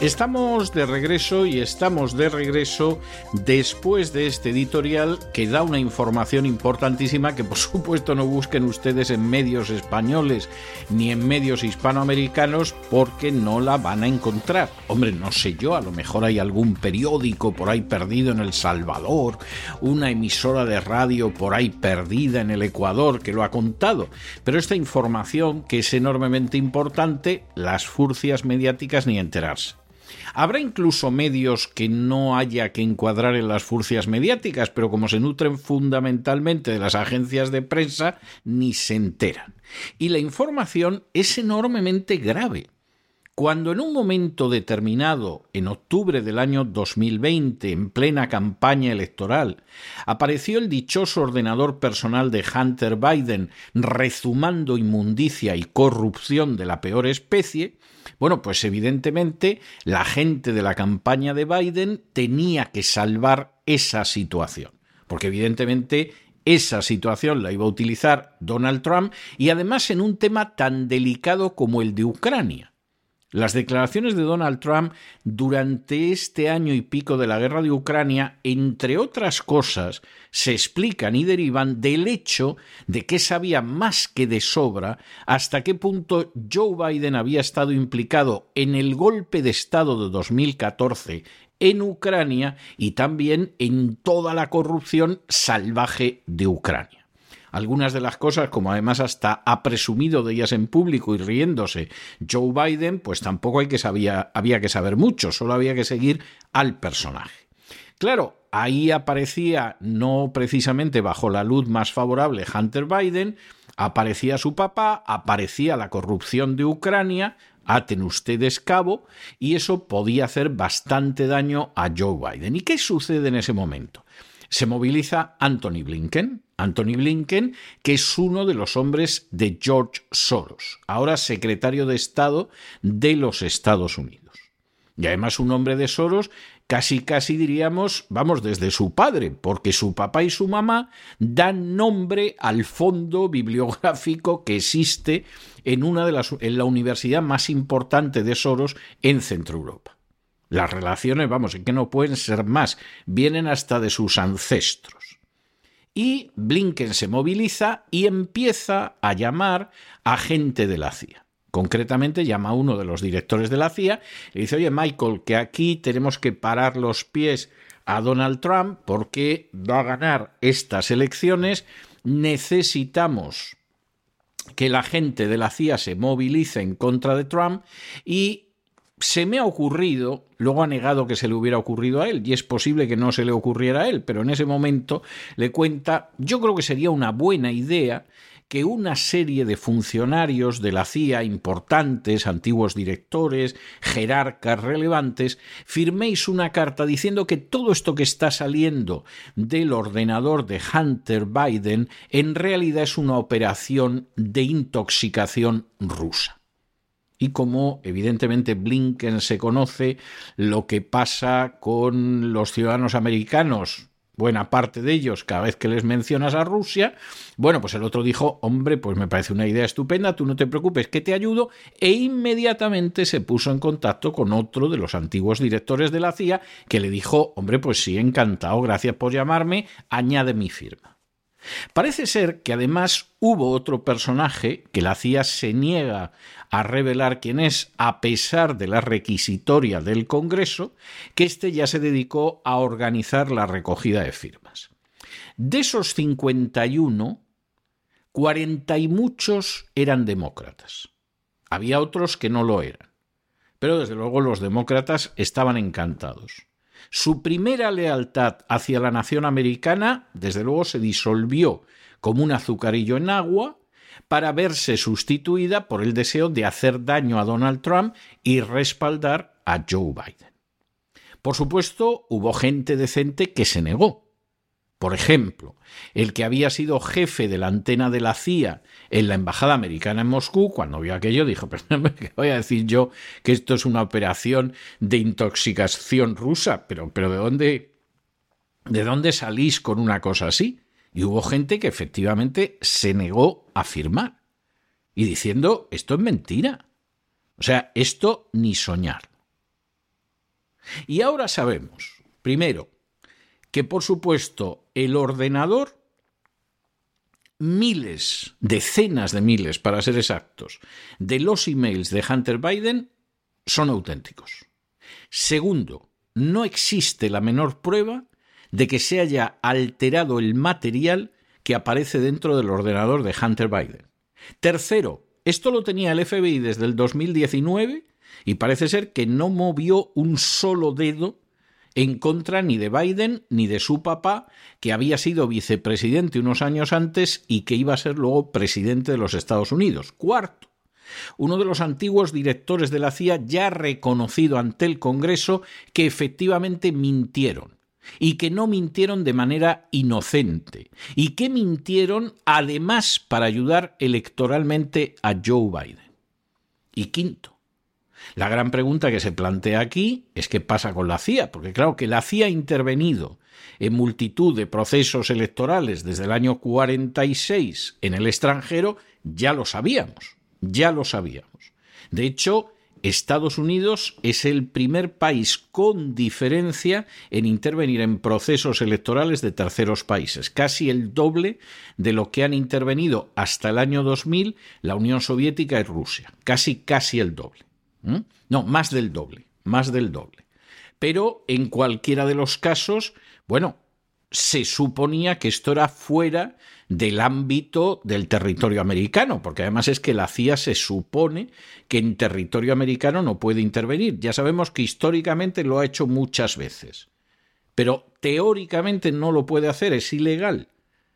Estamos de regreso y estamos de regreso después de este editorial que da una información importantísima que por supuesto no busquen ustedes en medios españoles ni en medios hispanoamericanos porque no la van a encontrar. Hombre, no sé yo, a lo mejor hay algún periódico por ahí perdido en El Salvador, una emisora de radio por ahí perdida en el Ecuador que lo ha contado, pero esta información que es enormemente importante, las furcias mediáticas ni enterarse. Habrá incluso medios que no haya que encuadrar en las furcias mediáticas, pero como se nutren fundamentalmente de las agencias de prensa, ni se enteran. Y la información es enormemente grave. Cuando en un momento determinado, en octubre del año 2020, en plena campaña electoral, apareció el dichoso ordenador personal de Hunter Biden rezumando inmundicia y corrupción de la peor especie, bueno, pues evidentemente la gente de la campaña de Biden tenía que salvar esa situación, porque evidentemente esa situación la iba a utilizar Donald Trump y además en un tema tan delicado como el de Ucrania. Las declaraciones de Donald Trump durante este año y pico de la guerra de Ucrania, entre otras cosas, se explican y derivan del hecho de que sabía más que de sobra hasta qué punto Joe Biden había estado implicado en el golpe de Estado de 2014 en Ucrania y también en toda la corrupción salvaje de Ucrania. Algunas de las cosas, como además hasta ha presumido de ellas en público y riéndose Joe Biden, pues tampoco había que saber mucho, solo había que seguir al personaje. Claro, ahí aparecía, no precisamente bajo la luz más favorable, Hunter Biden, aparecía su papá, aparecía la corrupción de Ucrania, aten ustedes cabo, y eso podía hacer bastante daño a Joe Biden. ¿Y qué sucede en ese momento? Se moviliza Anthony Blinken, Anthony Blinken, que es uno de los hombres de George Soros, ahora secretario de Estado de los Estados Unidos. Y además un hombre de Soros casi casi diríamos, vamos, desde su padre, porque su papá y su mamá dan nombre al fondo bibliográfico que existe en una de las en la universidad más importante de Soros en Centro Europa. Las relaciones, vamos, que no pueden ser más, vienen hasta de sus ancestros. Y Blinken se moviliza y empieza a llamar a gente de la CIA. Concretamente llama a uno de los directores de la CIA y dice, oye Michael, que aquí tenemos que parar los pies a Donald Trump porque va a ganar estas elecciones, necesitamos que la gente de la CIA se movilice en contra de Trump y se me ha ocurrido, luego ha negado que se le hubiera ocurrido a él, y es posible que no se le ocurriera a él, pero en ese momento le cuenta, yo creo que sería una buena idea que una serie de funcionarios de la CIA importantes, antiguos directores, jerarcas relevantes, firméis una carta diciendo que todo esto que está saliendo del ordenador de Hunter Biden en realidad es una operación de intoxicación rusa y como evidentemente Blinken se conoce lo que pasa con los ciudadanos americanos, buena parte de ellos, cada vez que les mencionas a Rusia, bueno, pues el otro dijo, hombre, pues me parece una idea estupenda, tú no te preocupes, que te ayudo, e inmediatamente se puso en contacto con otro de los antiguos directores de la CIA, que le dijo, hombre, pues sí, encantado, gracias por llamarme, añade mi firma. Parece ser que además hubo otro personaje que la CIA se niega a revelar quién es a pesar de la requisitoria del Congreso, que éste ya se dedicó a organizar la recogida de firmas. De esos 51, 40 y muchos eran demócratas. Había otros que no lo eran. Pero desde luego los demócratas estaban encantados. Su primera lealtad hacia la nación americana, desde luego, se disolvió como un azucarillo en agua para verse sustituida por el deseo de hacer daño a Donald Trump y respaldar a Joe Biden. Por supuesto, hubo gente decente que se negó. Por ejemplo, el que había sido jefe de la antena de la CIA en la embajada americana en Moscú, cuando vio aquello, dijo, pero ¿qué voy a decir yo que esto es una operación de intoxicación rusa? Pero, ¿de dónde, de dónde salís con una cosa así? Y hubo gente que efectivamente se negó a firmar y diciendo, esto es mentira. O sea, esto ni soñar. Y ahora sabemos, primero, que por supuesto el ordenador, miles, decenas de miles para ser exactos, de los emails de Hunter Biden son auténticos. Segundo, no existe la menor prueba de que se haya alterado el material que aparece dentro del ordenador de Hunter Biden. Tercero, esto lo tenía el FBI desde el 2019 y parece ser que no movió un solo dedo en contra ni de Biden ni de su papá, que había sido vicepresidente unos años antes y que iba a ser luego presidente de los Estados Unidos. Cuarto, uno de los antiguos directores de la CIA ya reconocido ante el Congreso que efectivamente mintieron y que no mintieron de manera inocente y que mintieron además para ayudar electoralmente a Joe Biden. Y quinto, la gran pregunta que se plantea aquí es qué pasa con la CIA, porque claro que la CIA ha intervenido en multitud de procesos electorales desde el año 46 en el extranjero, ya lo sabíamos, ya lo sabíamos. De hecho, Estados Unidos es el primer país con diferencia en intervenir en procesos electorales de terceros países, casi el doble de lo que han intervenido hasta el año 2000 la Unión Soviética y Rusia, casi casi el doble. ¿Mm? No, más del doble, más del doble. Pero en cualquiera de los casos, bueno, se suponía que esto era fuera del ámbito del territorio americano, porque además es que la CIA se supone que en territorio americano no puede intervenir. Ya sabemos que históricamente lo ha hecho muchas veces, pero teóricamente no lo puede hacer, es ilegal.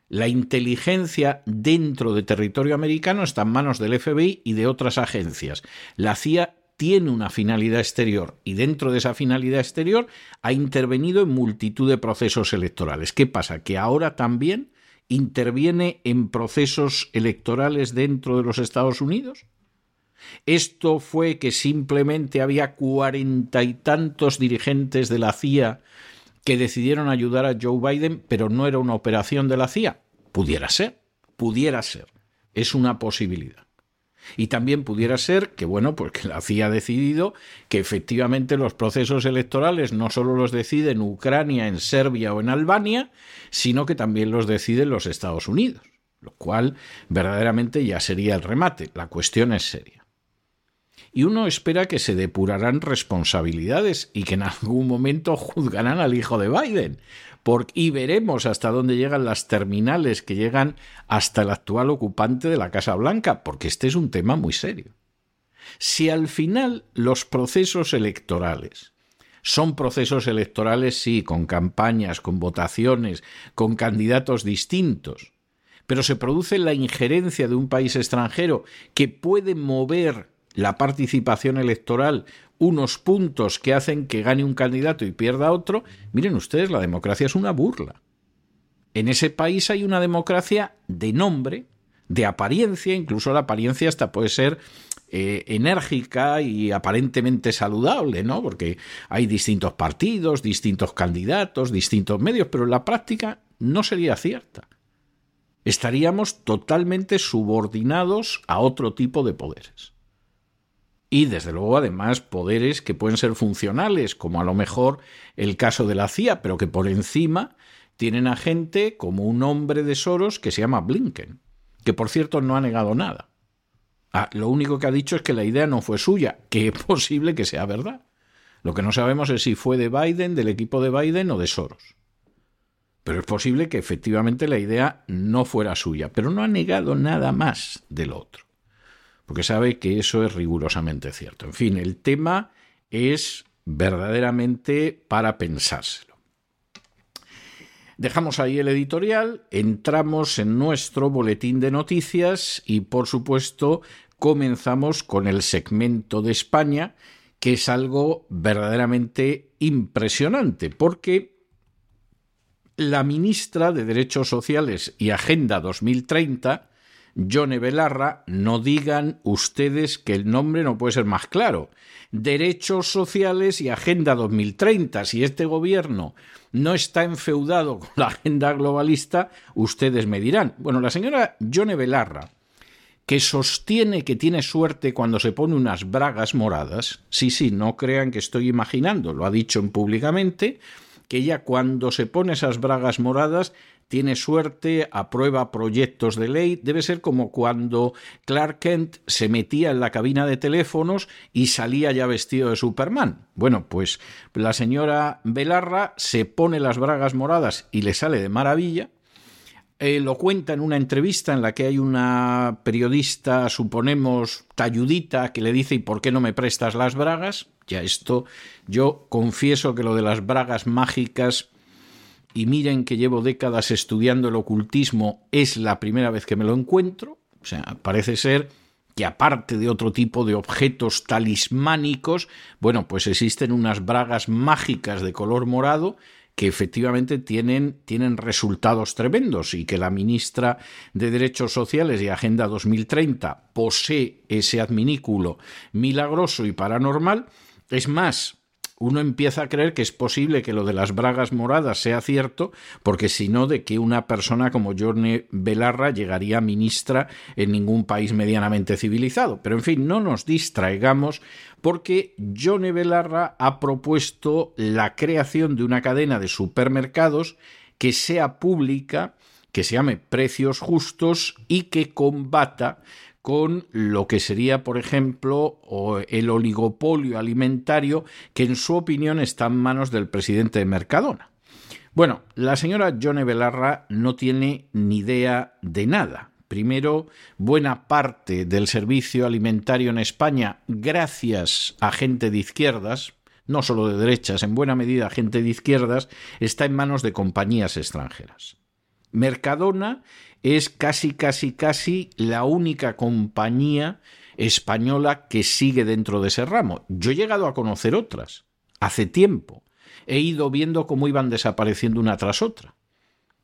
La inteligencia dentro de territorio americano está en manos del FBI y de otras agencias. La CIA tiene una finalidad exterior y dentro de esa finalidad exterior ha intervenido en multitud de procesos electorales. ¿Qué pasa? Que ahora también interviene en procesos electorales dentro de los Estados Unidos. Esto fue que simplemente había cuarenta y tantos dirigentes de la CIA que decidieron ayudar a Joe Biden, pero no era una operación de la CIA. Pudiera ser, pudiera ser. Es una posibilidad. Y también pudiera ser que, bueno, pues que la CIA ha decidido que efectivamente los procesos electorales no solo los decide en Ucrania, en Serbia o en Albania, sino que también los deciden los Estados Unidos, lo cual verdaderamente ya sería el remate. La cuestión es seria. Y uno espera que se depurarán responsabilidades y que en algún momento juzgarán al hijo de Biden, y veremos hasta dónde llegan las terminales que llegan hasta el actual ocupante de la Casa Blanca, porque este es un tema muy serio. Si al final los procesos electorales son procesos electorales, sí, con campañas, con votaciones, con candidatos distintos, pero se produce la injerencia de un país extranjero que puede mover la participación electoral unos puntos que hacen que gane un candidato y pierda otro, miren ustedes, la democracia es una burla. En ese país hay una democracia de nombre, de apariencia, incluso la apariencia hasta puede ser eh, enérgica y aparentemente saludable, ¿no? Porque hay distintos partidos, distintos candidatos, distintos medios, pero en la práctica no sería cierta. Estaríamos totalmente subordinados a otro tipo de poderes y desde luego además poderes que pueden ser funcionales, como a lo mejor el caso de la CIA, pero que por encima tienen a gente como un hombre de Soros que se llama Blinken, que por cierto no ha negado nada. Ah, lo único que ha dicho es que la idea no fue suya, que es posible que sea verdad. Lo que no sabemos es si fue de Biden, del equipo de Biden o de Soros. Pero es posible que efectivamente la idea no fuera suya, pero no ha negado nada más del otro porque sabe que eso es rigurosamente cierto. En fin, el tema es verdaderamente para pensárselo. Dejamos ahí el editorial, entramos en nuestro boletín de noticias y por supuesto comenzamos con el segmento de España, que es algo verdaderamente impresionante, porque la ministra de Derechos Sociales y Agenda 2030, Yone Belarra, no digan ustedes que el nombre no puede ser más claro. Derechos Sociales y Agenda 2030. Si este gobierno no está enfeudado con la agenda globalista, ustedes me dirán. Bueno, la señora Yone Belarra, que sostiene que tiene suerte cuando se pone unas bragas moradas, sí, sí, no crean que estoy imaginando, lo ha dicho públicamente, que ella cuando se pone esas bragas moradas tiene suerte, aprueba proyectos de ley, debe ser como cuando Clark Kent se metía en la cabina de teléfonos y salía ya vestido de Superman. Bueno, pues la señora Belarra se pone las bragas moradas y le sale de maravilla. Eh, lo cuenta en una entrevista en la que hay una periodista, suponemos, talludita, que le dice ¿y por qué no me prestas las bragas? Ya esto, yo confieso que lo de las bragas mágicas y miren que llevo décadas estudiando el ocultismo, es la primera vez que me lo encuentro. O sea, parece ser que aparte de otro tipo de objetos talismánicos, bueno, pues existen unas bragas mágicas de color morado que efectivamente tienen, tienen resultados tremendos y que la ministra de Derechos Sociales y Agenda 2030 posee ese adminículo milagroso y paranormal. Es más, uno empieza a creer que es posible que lo de las bragas moradas sea cierto, porque si no, de que una persona como Jorne Belarra llegaría ministra en ningún país medianamente civilizado. Pero en fin, no nos distraigamos porque Jorne Belarra ha propuesto la creación de una cadena de supermercados que sea pública, que se llame precios justos y que combata con lo que sería, por ejemplo, el oligopolio alimentario que en su opinión está en manos del presidente de Mercadona. Bueno, la señora Yone Belarra no tiene ni idea de nada. Primero, buena parte del servicio alimentario en España, gracias a gente de izquierdas, no solo de derechas, en buena medida gente de izquierdas, está en manos de compañías extranjeras. Mercadona es casi, casi, casi la única compañía española que sigue dentro de ese ramo. Yo he llegado a conocer otras, hace tiempo. He ido viendo cómo iban desapareciendo una tras otra.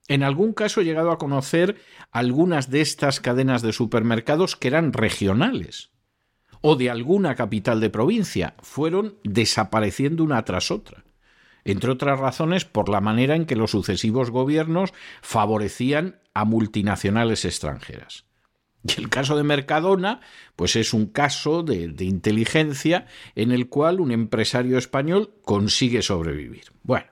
En algún caso he llegado a conocer algunas de estas cadenas de supermercados que eran regionales o de alguna capital de provincia. Fueron desapareciendo una tras otra entre otras razones por la manera en que los sucesivos gobiernos favorecían a multinacionales extranjeras. Y el caso de Mercadona, pues es un caso de, inteligencia en el cual un empresario español consigue sobrevivir. Bueno,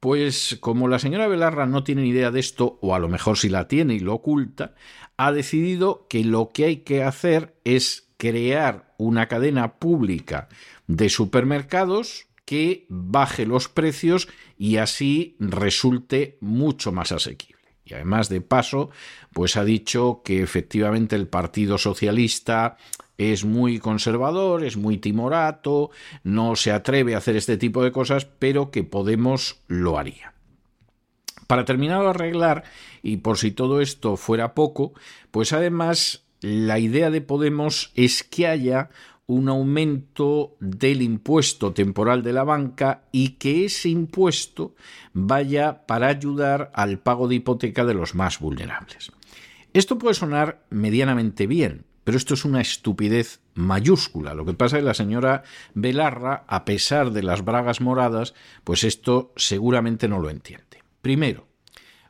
pues como la señora Belarra no tiene ni idea de esto, o a lo mejor si la tiene y lo oculta, ha decidido que lo que hay que hacer es crear una cadena pública de supermercados que baje los precios y así resulte mucho más asequible. Y además de paso, pues ha dicho que efectivamente el Partido Socialista es muy conservador, es muy timorato, no se atreve a hacer este tipo de cosas, pero que Podemos lo haría. Para terminar de arreglar, y por si todo esto fuera poco, pues además la idea de Podemos es que haya un aumento del impuesto temporal de la banca y que ese impuesto vaya para ayudar al pago de hipoteca de los más vulnerables. Esto puede sonar medianamente bien, pero esto es una estupidez mayúscula. Lo que pasa es que la señora Belarra, a pesar de las bragas moradas, pues esto seguramente no lo entiende. Primero,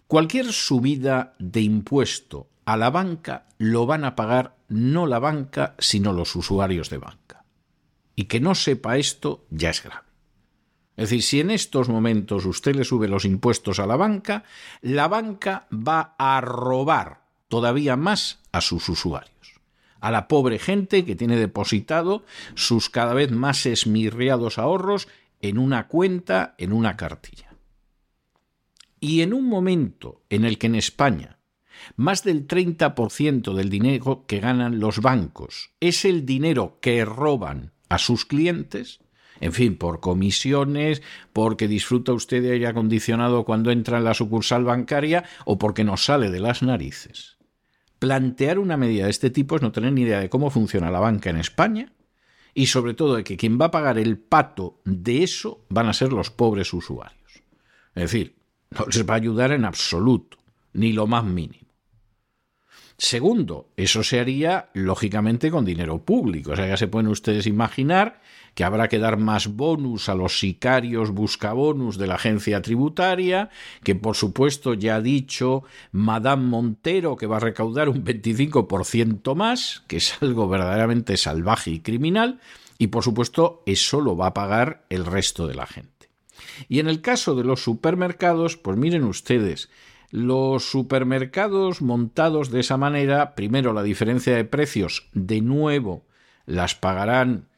cualquier subida de impuesto a la banca lo van a pagar no la banca, sino los usuarios de banca. Y que no sepa esto ya es grave. Es decir, si en estos momentos usted le sube los impuestos a la banca, la banca va a robar todavía más a sus usuarios, a la pobre gente que tiene depositado sus cada vez más esmirriados ahorros en una cuenta, en una cartilla. Y en un momento en el que en España más del 30% del dinero que ganan los bancos es el dinero que roban a sus clientes, en fin, por comisiones, porque disfruta usted de aire acondicionado cuando entra en la sucursal bancaria o porque nos sale de las narices. Plantear una medida de este tipo es no tener ni idea de cómo funciona la banca en España y sobre todo de que quien va a pagar el pato de eso van a ser los pobres usuarios. Es decir, No les va a ayudar en absoluto, ni lo más mínimo. Segundo, eso se haría lógicamente con dinero público. O sea, ya se pueden ustedes imaginar que habrá que dar más bonus a los sicarios buscabonus de la agencia tributaria, que por supuesto ya ha dicho Madame Montero que va a recaudar un 25% más, que es algo verdaderamente salvaje y criminal, y por supuesto eso lo va a pagar el resto de la gente. Y en el caso de los supermercados, pues miren ustedes, los supermercados montados de esa manera, primero la diferencia de precios, de nuevo, las pagarán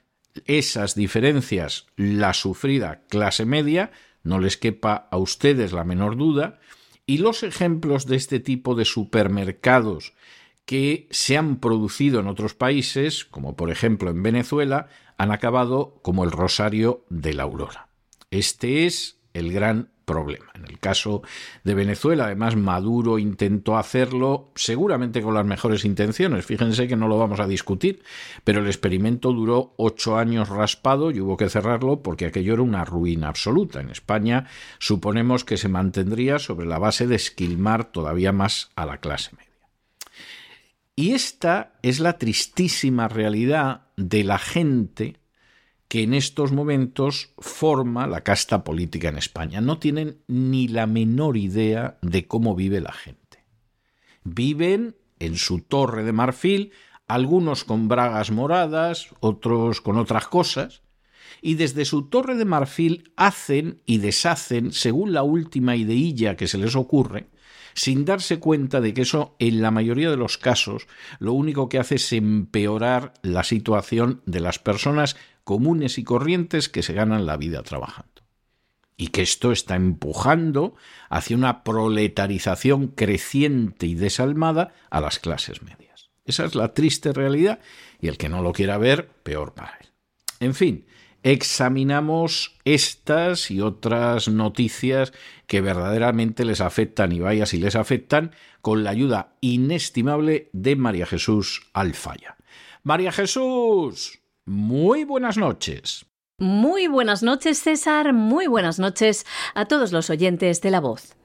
esas diferencias la sufrida clase media, no les quepa a ustedes la menor duda, y los ejemplos de este tipo de supermercados que se han producido en otros países, como por ejemplo en Venezuela, han acabado como el Rosario de la Aurora. Este es el gran problema. En el caso de Venezuela, además, Maduro intentó hacerlo seguramente con las mejores intenciones. Fíjense que no lo vamos a discutir, pero el experimento duró ocho años raspado y hubo que cerrarlo porque aquello era una ruina absoluta. En España suponemos que se mantendría sobre la base de esquilmar todavía más a la clase media. Y esta es la tristísima realidad de la gente que en estos momentos forma la casta política en España. No tienen ni la menor idea de cómo vive la gente. Viven en su torre de marfil, algunos con bragas moradas, otros con otras cosas, y desde su torre de marfil hacen y deshacen según la última ideilla que se les ocurre, sin darse cuenta de que eso en la mayoría de los casos lo único que hace es empeorar la situación de las personas comunes y corrientes que se ganan la vida trabajando. Y que esto está empujando hacia una proletarización creciente y desalmada a las clases medias. Esa es la triste realidad y el que no lo quiera ver, peor para él. En fin, examinamos estas y otras noticias que verdaderamente les afectan y vaya si les afectan con la ayuda inestimable de María Jesús Alfaya. María Jesús. Muy buenas noches. Muy buenas noches, César. Muy buenas noches a todos los oyentes de La Voz.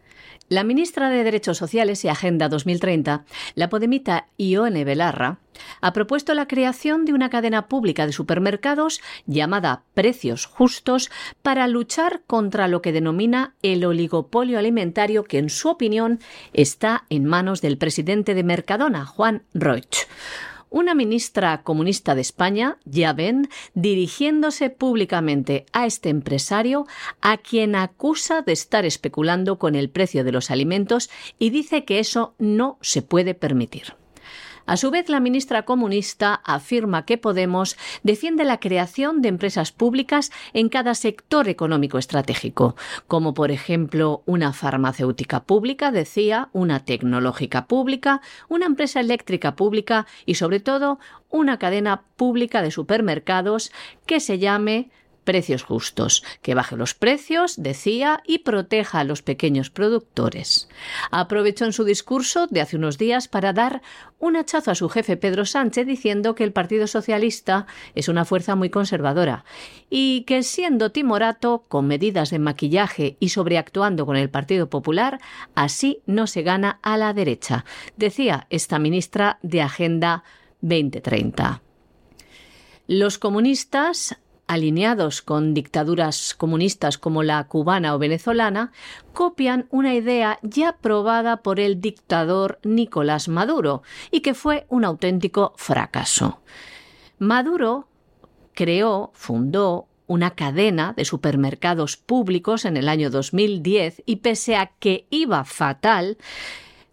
La ministra de Derechos Sociales y Agenda 2030, la podemita Ione Belarra, ha propuesto la creación de una cadena pública de supermercados llamada Precios Justos para luchar contra lo que denomina el oligopolio alimentario que, en su opinión, está en manos del presidente de Mercadona, Juan Roig una ministra comunista de España, ya ven, dirigiéndose públicamente a este empresario a quien acusa de estar especulando con el precio de los alimentos y dice que eso no se puede permitir. A su vez, la ministra comunista afirma que Podemos defiende la creación de empresas públicas en cada sector económico estratégico, como por ejemplo una farmacéutica pública, decía, una tecnológica pública, una empresa eléctrica pública y sobre todo una cadena pública de supermercados que se llame precios justos, que baje los precios, decía, y proteja a los pequeños productores. Aprovechó en su discurso de hace unos días para dar un hachazo a su jefe Pedro Sánchez diciendo que el Partido Socialista es una fuerza muy conservadora y que siendo timorato, con medidas de maquillaje y sobreactuando con el Partido Popular, así no se gana a la derecha, decía esta ministra de Agenda 2030. Los comunistas alineados con dictaduras comunistas como la cubana o venezolana, copian una idea ya probada por el dictador Nicolás Maduro y que fue un auténtico fracaso. Maduro creó, fundó una cadena de supermercados públicos en el año 2010 y pese a que iba fatal,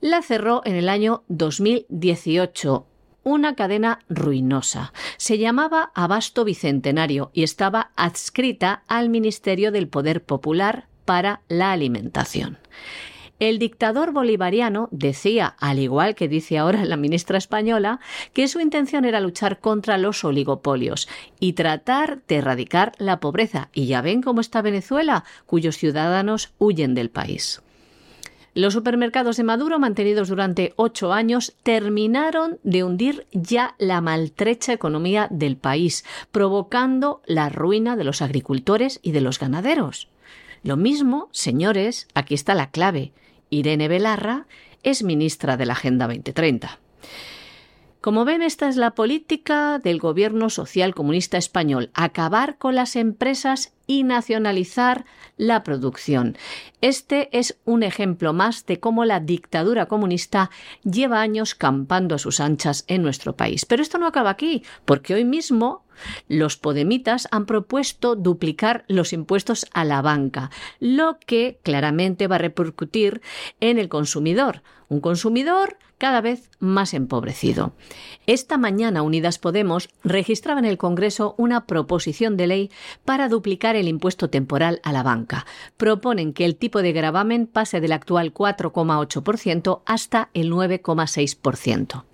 la cerró en el año 2018 una cadena ruinosa. Se llamaba Abasto Bicentenario y estaba adscrita al Ministerio del Poder Popular para la Alimentación. El dictador bolivariano decía, al igual que dice ahora la ministra española, que su intención era luchar contra los oligopolios y tratar de erradicar la pobreza. Y ya ven cómo está Venezuela, cuyos ciudadanos huyen del país. Los supermercados de Maduro, mantenidos durante ocho años, terminaron de hundir ya la maltrecha economía del país, provocando la ruina de los agricultores y de los ganaderos. Lo mismo, señores, aquí está la clave. Irene Belarra es ministra de la Agenda 2030. Como ven, esta es la política del gobierno social comunista español, acabar con las empresas y nacionalizar la producción. Este es un ejemplo más de cómo la dictadura comunista lleva años campando a sus anchas en nuestro país. Pero esto no acaba aquí, porque hoy mismo los podemitas han propuesto duplicar los impuestos a la banca, lo que claramente va a repercutir en el consumidor, un consumidor cada vez más empobrecido. Esta mañana Unidas Podemos registraba en el Congreso una proposición de ley para duplicar el impuesto temporal a la banca. Proponen que el tipo de gravamen pase del actual 4,8% hasta el 9,6%.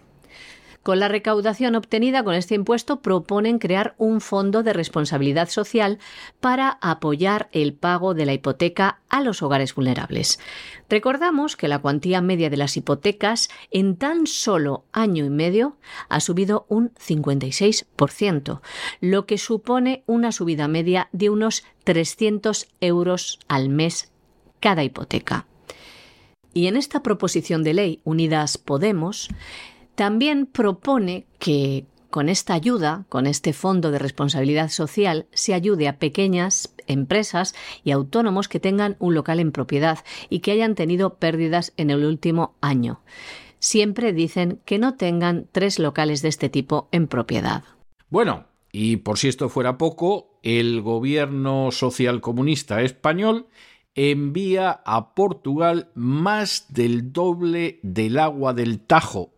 Con la recaudación obtenida con este impuesto proponen crear un fondo de responsabilidad social para apoyar el pago de la hipoteca a los hogares vulnerables. Recordamos que la cuantía media de las hipotecas en tan solo año y medio ha subido un 56%, lo que supone una subida media de unos 300 euros al mes cada hipoteca. Y en esta proposición de ley Unidas Podemos también propone que con esta ayuda, con este fondo de responsabilidad social, se ayude a pequeñas empresas y autónomos que tengan un local en propiedad y que hayan tenido pérdidas en el último año. Siempre dicen que no tengan tres locales de este tipo en propiedad. Bueno, y por si esto fuera poco, el gobierno social comunista español envía a Portugal más del doble del agua del Tajo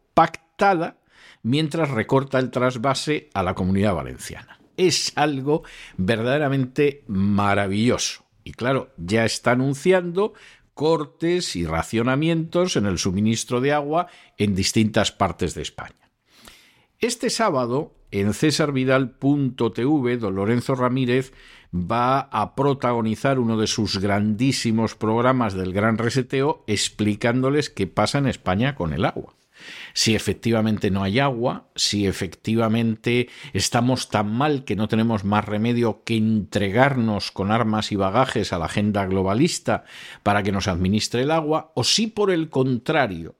mientras recorta el trasvase a la comunidad valenciana. Es algo verdaderamente maravilloso. Y claro, ya está anunciando cortes y racionamientos en el suministro de agua en distintas partes de España. Este sábado, en cesarvidal.tv, don Lorenzo Ramírez va a protagonizar uno de sus grandísimos programas del Gran Reseteo explicándoles qué pasa en España con el agua si efectivamente no hay agua, si efectivamente estamos tan mal que no tenemos más remedio que entregarnos con armas y bagajes a la agenda globalista para que nos administre el agua, o si por el contrario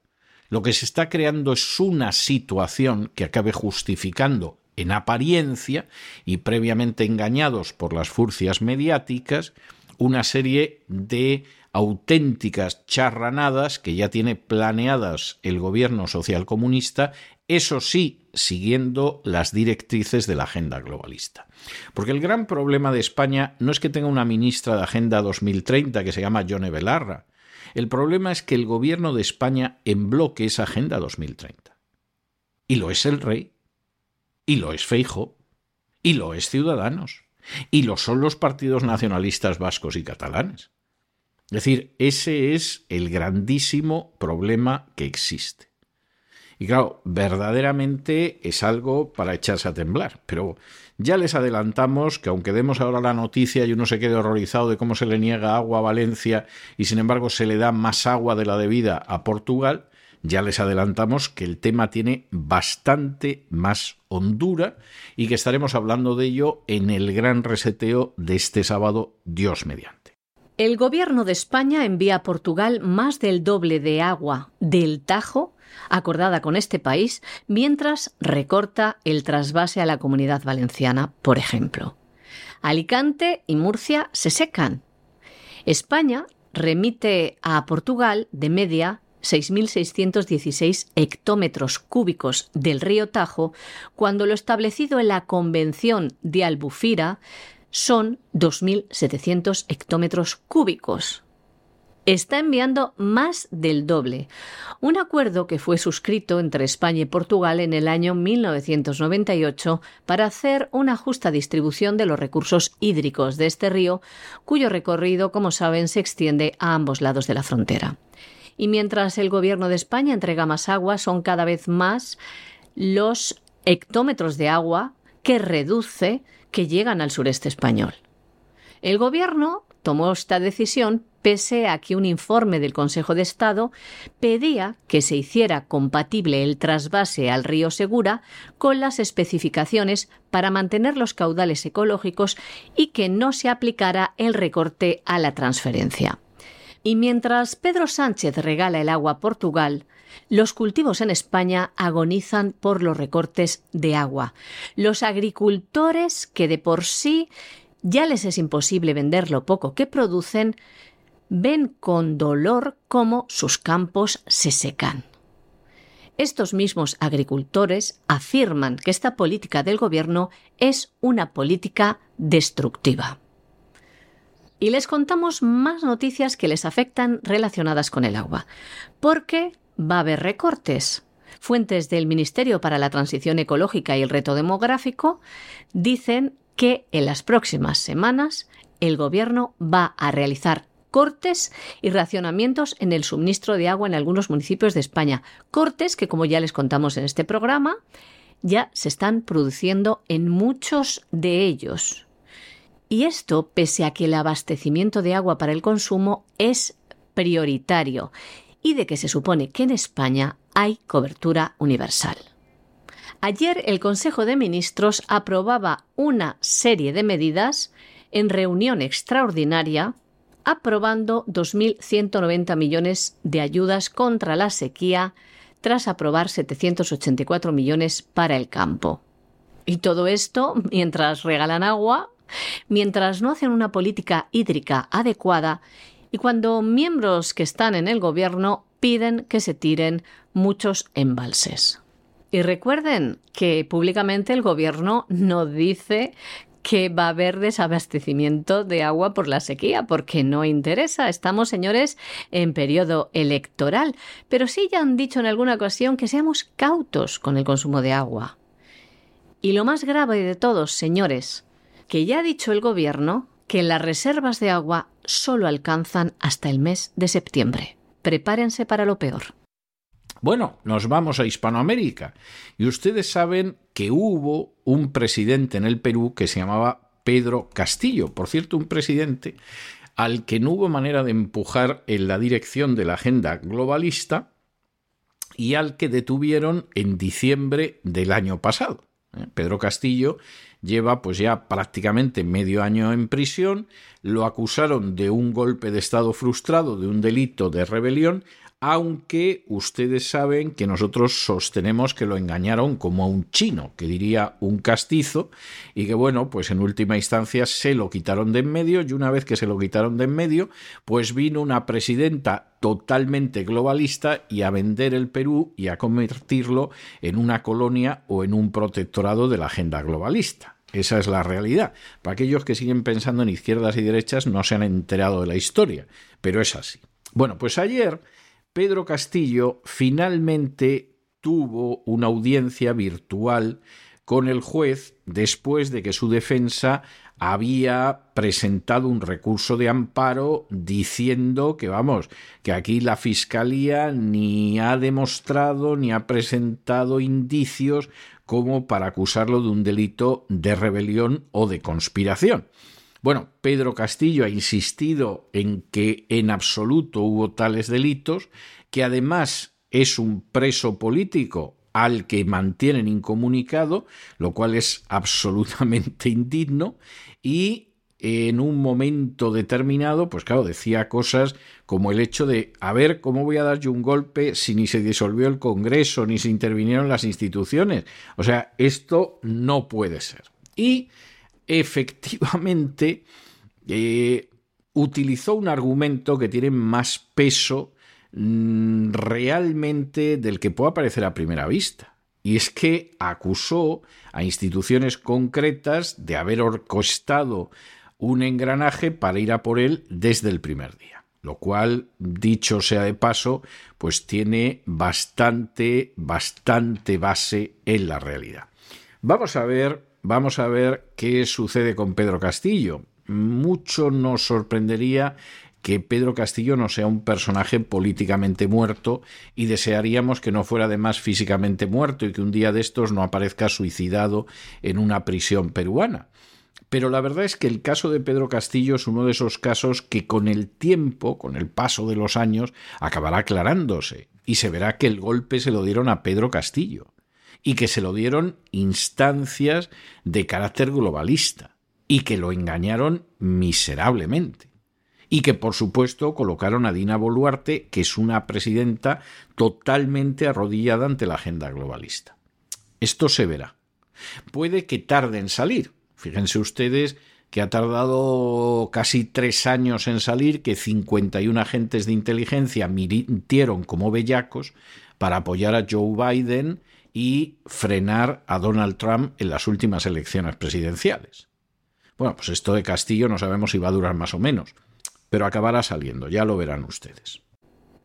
lo que se está creando es una situación que acabe justificando en apariencia y previamente engañados por las furcias mediáticas una serie de auténticas charranadas que ya tiene planeadas el gobierno socialcomunista, eso sí, siguiendo las directrices de la agenda globalista. Porque el gran problema de España no es que tenga una ministra de Agenda 2030 que se llama Yone Belarra. El problema es que el gobierno de España en bloque esa Agenda 2030. Y lo es el rey, y lo es Feijo, y lo es Ciudadanos, y lo son los partidos nacionalistas vascos y catalanes. Es decir, ese es el grandísimo problema que existe. Y claro, verdaderamente es algo para echarse a temblar. Pero ya les adelantamos que aunque demos ahora la noticia y uno se quede horrorizado de cómo se le niega agua a Valencia y sin embargo se le da más agua de la debida a Portugal, ya les adelantamos que el tema tiene bastante más hondura y que estaremos hablando de ello en el gran reseteo de este sábado, Dios mediante. El gobierno de España envía a Portugal más del doble de agua del Tajo acordada con este país, mientras recorta el trasvase a la comunidad valenciana, por ejemplo. Alicante y Murcia se secan. España remite a Portugal de media 6.616 hectómetros cúbicos del río Tajo, cuando lo establecido en la Convención de Albufira son 2.700 hectómetros cúbicos. Está enviando más del doble. Un acuerdo que fue suscrito entre España y Portugal en el año 1998 para hacer una justa distribución de los recursos hídricos de este río, cuyo recorrido, como saben, se extiende a ambos lados de la frontera. Y mientras el Gobierno de España entrega más agua, son cada vez más los hectómetros de agua que reduce que llegan al sureste español. El gobierno tomó esta decisión pese a que un informe del Consejo de Estado pedía que se hiciera compatible el trasvase al río Segura con las especificaciones para mantener los caudales ecológicos y que no se aplicara el recorte a la transferencia. Y mientras Pedro Sánchez regala el agua a Portugal, los cultivos en España agonizan por los recortes de agua. Los agricultores, que de por sí ya les es imposible vender lo poco que producen, ven con dolor cómo sus campos se secan. Estos mismos agricultores afirman que esta política del gobierno es una política destructiva. Y les contamos más noticias que les afectan relacionadas con el agua, porque va a haber recortes. Fuentes del Ministerio para la Transición Ecológica y el Reto Demográfico dicen que en las próximas semanas el Gobierno va a realizar cortes y racionamientos en el suministro de agua en algunos municipios de España. Cortes que, como ya les contamos en este programa, ya se están produciendo en muchos de ellos. Y esto pese a que el abastecimiento de agua para el consumo es prioritario y de que se supone que en España hay cobertura universal. Ayer el Consejo de Ministros aprobaba una serie de medidas en reunión extraordinaria aprobando 2.190 millones de ayudas contra la sequía tras aprobar 784 millones para el campo. Y todo esto mientras regalan agua, mientras no hacen una política hídrica adecuada y cuando miembros que están en el gobierno piden que se tiren muchos embalses. Y recuerden que públicamente el gobierno no dice que va a haber desabastecimiento de agua por la sequía, porque no interesa. Estamos, señores, en periodo electoral. Pero sí ya han dicho en alguna ocasión que seamos cautos con el consumo de agua. Y lo más grave de todos, señores, que ya ha dicho el Gobierno que las reservas de agua solo alcanzan hasta el mes de septiembre. Prepárense para lo peor. Bueno, nos vamos a Hispanoamérica. Y ustedes saben que hubo un presidente en el Perú que se llamaba Pedro Castillo. Por cierto, un presidente al que no hubo manera de empujar en la dirección de la agenda globalista y al que detuvieron en diciembre del año pasado. ¿Eh? Pedro Castillo lleva pues ya prácticamente medio año en prisión, lo acusaron de un golpe de Estado frustrado, de un delito de rebelión, aunque ustedes saben que nosotros sostenemos que lo engañaron como a un chino, que diría un castizo, y que bueno, pues en última instancia se lo quitaron de en medio, y una vez que se lo quitaron de en medio, pues vino una presidenta totalmente globalista y a vender el Perú y a convertirlo en una colonia o en un protectorado de la agenda globalista. Esa es la realidad. Para aquellos que siguen pensando en izquierdas y derechas no se han enterado de la historia, pero es así. Bueno, pues ayer Pedro Castillo finalmente tuvo una audiencia virtual con el juez después de que su defensa había presentado un recurso de amparo diciendo que vamos, que aquí la Fiscalía ni ha demostrado ni ha presentado indicios como para acusarlo de un delito de rebelión o de conspiración. Bueno, Pedro Castillo ha insistido en que en absoluto hubo tales delitos, que además es un preso político al que mantienen incomunicado, lo cual es absolutamente indigno, y en un momento determinado, pues claro, decía cosas como el hecho de, a ver, ¿cómo voy a dar yo un golpe si ni se disolvió el Congreso, ni se intervinieron las instituciones? O sea, esto no puede ser. Y efectivamente eh, utilizó un argumento que tiene más peso mm, realmente del que pueda parecer a primera vista. Y es que acusó a instituciones concretas de haber orquestado un engranaje para ir a por él desde el primer día. Lo cual, dicho sea de paso, pues tiene bastante, bastante base en la realidad. Vamos a ver Vamos a ver qué sucede con Pedro Castillo. Mucho nos sorprendería que Pedro Castillo no sea un personaje políticamente muerto y desearíamos que no fuera además físicamente muerto y que un día de estos no aparezca suicidado en una prisión peruana. Pero la verdad es que el caso de Pedro Castillo es uno de esos casos que con el tiempo, con el paso de los años, acabará aclarándose y se verá que el golpe se lo dieron a Pedro Castillo y que se lo dieron instancias de carácter globalista y que lo engañaron miserablemente y que por supuesto colocaron a Dina Boluarte, que es una presidenta totalmente arrodillada ante la agenda globalista. Esto se verá. Puede que tarde en salir. Fíjense ustedes que ha tardado casi tres años en salir, que 51 agentes de inteligencia mintieron como bellacos para apoyar a Joe Biden y frenar a Donald Trump en las últimas elecciones presidenciales. Bueno, pues esto de Castillo no sabemos si va a durar más o menos, pero acabará saliendo, ya lo verán ustedes.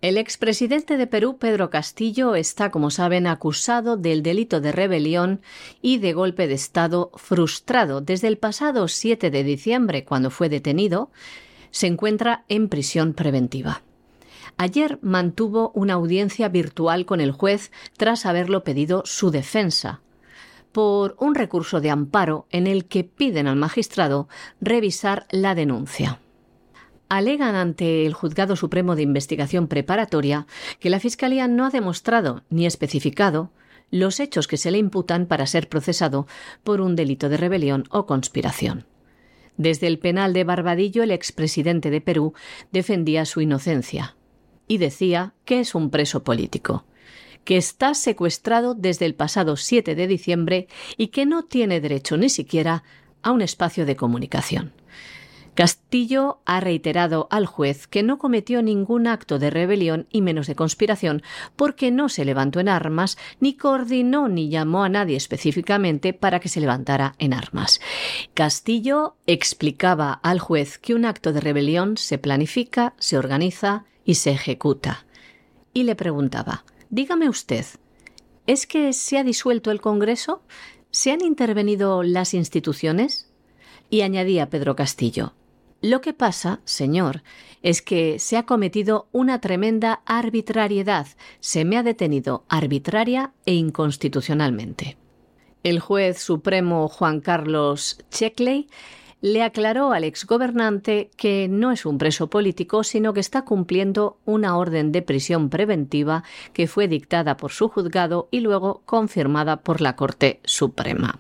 El expresidente de Perú, Pedro Castillo, está, como saben, acusado del delito de rebelión y de golpe de Estado frustrado. Desde el pasado 7 de diciembre, cuando fue detenido, se encuentra en prisión preventiva. Ayer mantuvo una audiencia virtual con el juez tras haberlo pedido su defensa, por un recurso de amparo en el que piden al magistrado revisar la denuncia alegan ante el Juzgado Supremo de Investigación Preparatoria que la Fiscalía no ha demostrado ni especificado los hechos que se le imputan para ser procesado por un delito de rebelión o conspiración. Desde el penal de Barbadillo, el expresidente de Perú defendía su inocencia y decía que es un preso político, que está secuestrado desde el pasado 7 de diciembre y que no tiene derecho ni siquiera a un espacio de comunicación. Castillo ha reiterado al juez que no cometió ningún acto de rebelión y menos de conspiración porque no se levantó en armas, ni coordinó ni llamó a nadie específicamente para que se levantara en armas. Castillo explicaba al juez que un acto de rebelión se planifica, se organiza y se ejecuta. Y le preguntaba, dígame usted, ¿es que se ha disuelto el Congreso? ¿Se han intervenido las instituciones? Y añadía Pedro Castillo, lo que pasa, señor, es que se ha cometido una tremenda arbitrariedad. Se me ha detenido arbitraria e inconstitucionalmente. El juez supremo Juan Carlos Checkley le aclaró al exgobernante que no es un preso político, sino que está cumpliendo una orden de prisión preventiva que fue dictada por su juzgado y luego confirmada por la Corte Suprema.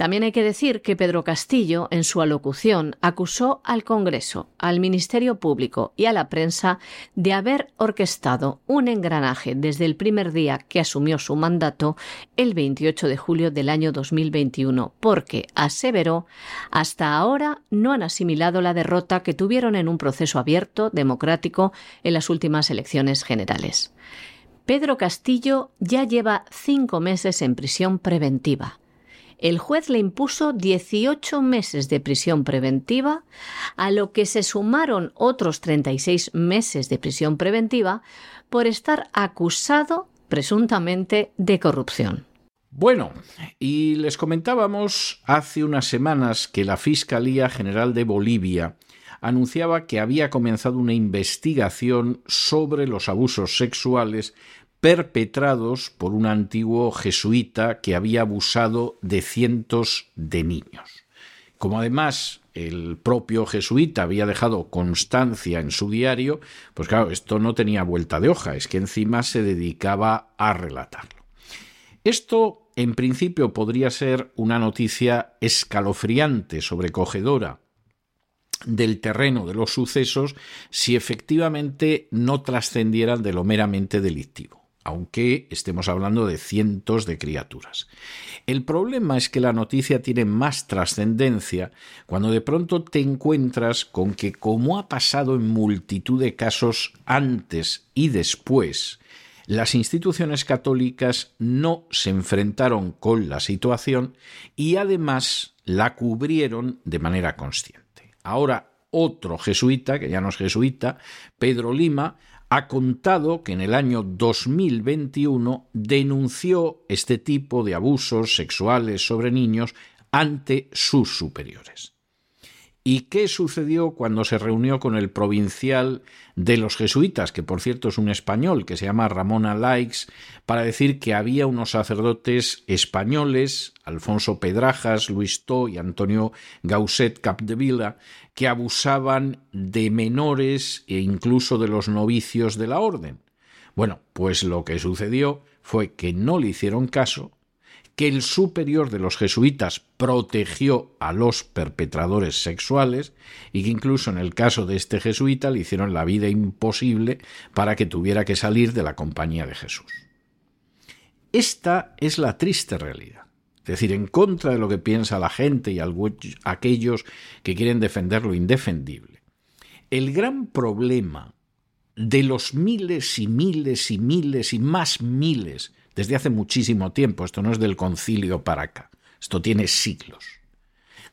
También hay que decir que Pedro Castillo, en su alocución, acusó al Congreso, al Ministerio Público y a la prensa de haber orquestado un engranaje desde el primer día que asumió su mandato, el 28 de julio del año 2021, porque, aseveró, hasta ahora no han asimilado la derrota que tuvieron en un proceso abierto, democrático, en las últimas elecciones generales. Pedro Castillo ya lleva cinco meses en prisión preventiva el juez le impuso 18 meses de prisión preventiva, a lo que se sumaron otros 36 meses de prisión preventiva por estar acusado presuntamente de corrupción. Bueno, y les comentábamos hace unas semanas que la Fiscalía General de Bolivia anunciaba que había comenzado una investigación sobre los abusos sexuales perpetrados por un antiguo jesuita que había abusado de cientos de niños. Como además el propio jesuita había dejado constancia en su diario, pues claro, esto no tenía vuelta de hoja, es que encima se dedicaba a relatarlo. Esto, en principio, podría ser una noticia escalofriante, sobrecogedora, del terreno de los sucesos si efectivamente no trascendieran de lo meramente delictivo aunque estemos hablando de cientos de criaturas. El problema es que la noticia tiene más trascendencia cuando de pronto te encuentras con que, como ha pasado en multitud de casos antes y después, las instituciones católicas no se enfrentaron con la situación y además la cubrieron de manera consciente. Ahora otro jesuita, que ya no es jesuita, Pedro Lima, ha contado que en el año 2021 denunció este tipo de abusos sexuales sobre niños ante sus superiores. ¿Y qué sucedió cuando se reunió con el provincial de los jesuitas, que por cierto es un español, que se llama Ramón Alaix, para decir que había unos sacerdotes españoles, Alfonso Pedrajas, Luis To y Antonio Gausset Capdevila, que abusaban de menores e incluso de los novicios de la orden? Bueno, pues lo que sucedió fue que no le hicieron caso, que el superior de los jesuitas protegió a los perpetradores sexuales y que incluso en el caso de este jesuita le hicieron la vida imposible para que tuviera que salir de la compañía de Jesús. Esta es la triste realidad. Es decir, en contra de lo que piensa la gente y aquellos que quieren defender lo indefendible. El gran problema de los miles y miles y miles y más miles desde hace muchísimo tiempo, esto no es del concilio para acá, esto tiene siglos,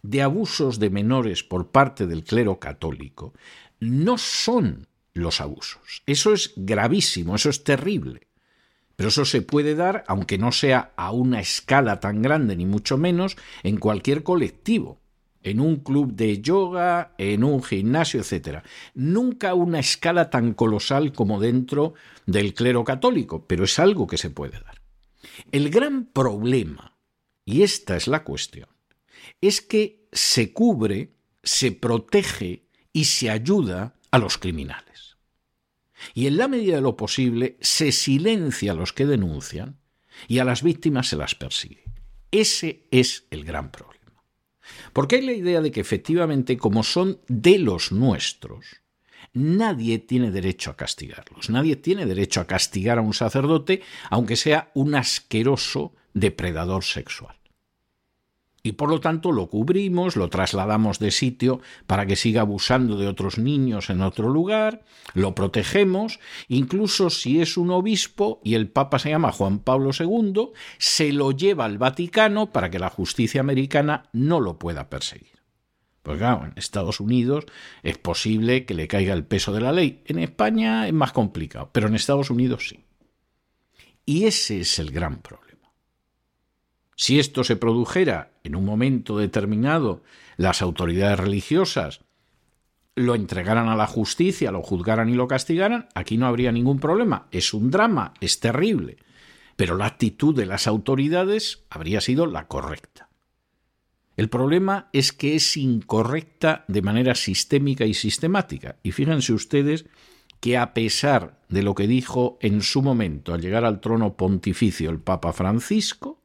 de abusos de menores por parte del clero católico, no son los abusos. Eso es gravísimo, eso es terrible. Pero eso se puede dar, aunque no sea a una escala tan grande, ni mucho menos, en cualquier colectivo en un club de yoga, en un gimnasio, etc. Nunca una escala tan colosal como dentro del clero católico, pero es algo que se puede dar. El gran problema, y esta es la cuestión, es que se cubre, se protege y se ayuda a los criminales. Y en la medida de lo posible se silencia a los que denuncian y a las víctimas se las persigue. Ese es el gran problema. Porque hay la idea de que efectivamente, como son de los nuestros, nadie tiene derecho a castigarlos. Nadie tiene derecho a castigar a un sacerdote, aunque sea un asqueroso depredador sexual y por lo tanto lo cubrimos, lo trasladamos de sitio para que siga abusando de otros niños en otro lugar, lo protegemos, incluso si es un obispo y el Papa se llama Juan Pablo II, se lo lleva al Vaticano para que la justicia americana no lo pueda perseguir. Pues claro, en Estados Unidos es posible que le caiga el peso de la ley. En España es más complicado, pero en Estados Unidos sí. Y ese es el gran problema. Si esto se produjera en un momento determinado, las autoridades religiosas lo entregaran a la justicia, lo juzgaran y lo castigaran, aquí no habría ningún problema. Es un drama, es terrible. Pero la actitud de las autoridades habría sido la correcta. El problema es que es incorrecta de manera sistémica y sistemática. Y fíjense ustedes que a pesar de lo que dijo en su momento al llegar al trono pontificio el Papa Francisco,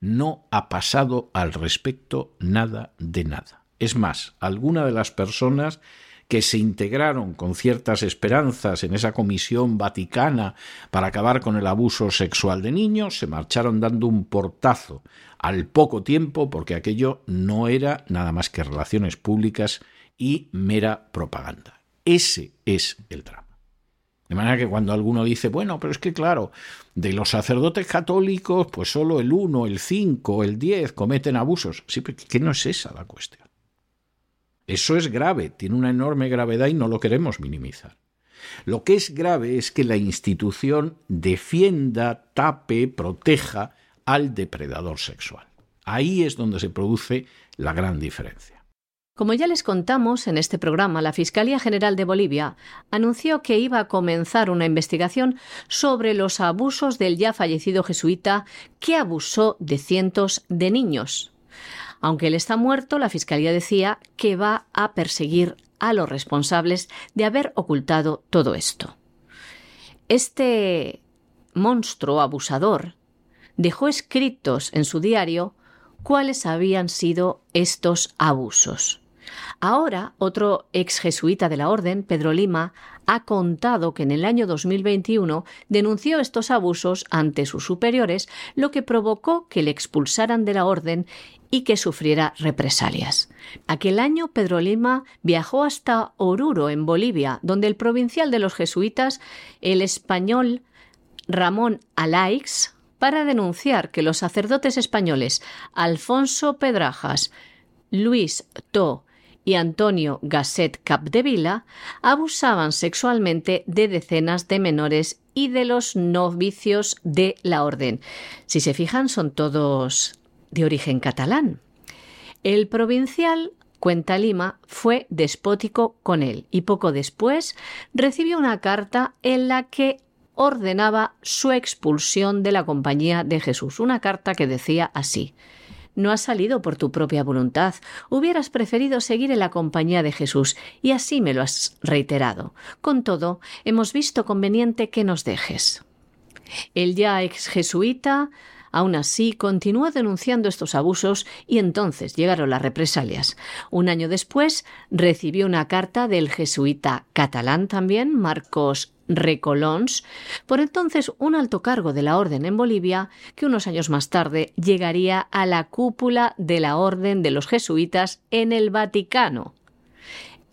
no ha pasado al respecto nada de nada. Es más, alguna de las personas que se integraron con ciertas esperanzas en esa comisión vaticana para acabar con el abuso sexual de niños, se marcharon dando un portazo al poco tiempo porque aquello no era nada más que relaciones públicas y mera propaganda. Ese es el drama. De manera que cuando alguno dice, bueno, pero es que claro, de los sacerdotes católicos, pues solo el 1, el 5, el 10 cometen abusos. Sí, pero no es esa la cuestión. Eso es grave, tiene una enorme gravedad y no lo queremos minimizar. Lo que es grave es que la institución defienda, tape, proteja al depredador sexual. Ahí es donde se produce la gran diferencia. Como ya les contamos en este programa, la Fiscalía General de Bolivia anunció que iba a comenzar una investigación sobre los abusos del ya fallecido jesuita que abusó de cientos de niños. Aunque él está muerto, la Fiscalía decía que va a perseguir a los responsables de haber ocultado todo esto. Este monstruo abusador dejó escritos en su diario cuáles habían sido estos abusos. Ahora, otro ex jesuita de la Orden, Pedro Lima, ha contado que en el año 2021 denunció estos abusos ante sus superiores, lo que provocó que le expulsaran de la Orden y que sufriera represalias. Aquel año Pedro Lima viajó hasta Oruro, en Bolivia, donde el provincial de los jesuitas, el español Ramón Alaix, para denunciar que los sacerdotes españoles Alfonso Pedrajas, Luis To y Antonio Gasset Capdevila abusaban sexualmente de decenas de menores y de los novicios de la orden. Si se fijan, son todos de origen catalán. El provincial cuenta Lima, fue despótico con él y poco después recibió una carta en la que ordenaba su expulsión de la Compañía de Jesús. Una carta que decía así no has salido por tu propia voluntad. Hubieras preferido seguir en la compañía de Jesús, y así me lo has reiterado. Con todo, hemos visto conveniente que nos dejes. El ya ex jesuita Aún así, continuó denunciando estos abusos y entonces llegaron las represalias. Un año después, recibió una carta del jesuita catalán también, Marcos Recolons, por entonces un alto cargo de la Orden en Bolivia, que unos años más tarde llegaría a la cúpula de la Orden de los Jesuitas en el Vaticano.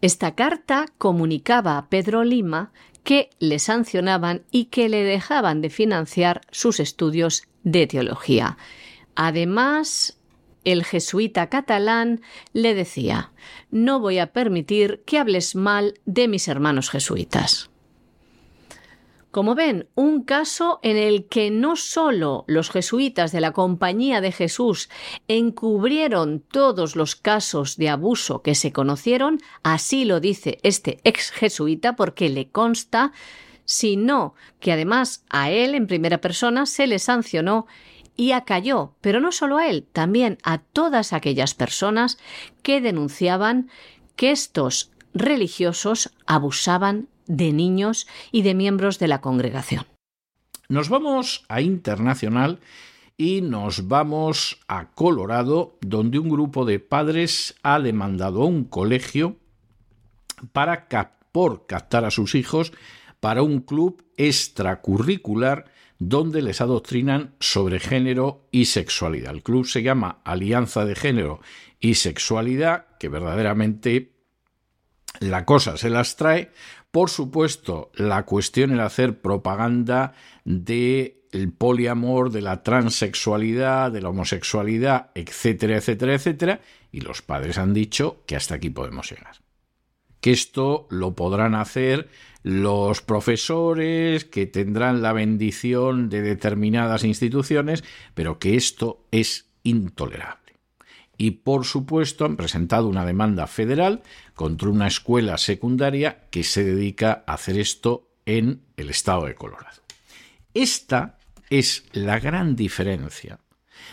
Esta carta comunicaba a Pedro Lima que le sancionaban y que le dejaban de financiar sus estudios de teología. Además, el jesuita catalán le decía No voy a permitir que hables mal de mis hermanos jesuitas. Como ven, un caso en el que no solo los jesuitas de la Compañía de Jesús encubrieron todos los casos de abuso que se conocieron, así lo dice este ex jesuita porque le consta, sino que además a él en primera persona se le sancionó y acalló, pero no solo a él, también a todas aquellas personas que denunciaban que estos religiosos abusaban de niños y de miembros de la congregación. Nos vamos a internacional y nos vamos a Colorado, donde un grupo de padres ha demandado a un colegio para por captar a sus hijos para un club extracurricular donde les adoctrinan sobre género y sexualidad. El club se llama Alianza de Género y Sexualidad, que verdaderamente la cosa se las trae por supuesto, la cuestión era hacer propaganda del el poliamor, de la transexualidad, de la homosexualidad, etcétera, etcétera, etcétera, y los padres han dicho que hasta aquí podemos llegar. Que esto lo podrán hacer los profesores, que tendrán la bendición de determinadas instituciones, pero que esto es intolerable y por supuesto han presentado una demanda federal contra una escuela secundaria que se dedica a hacer esto en el estado de Colorado. Esta es la gran diferencia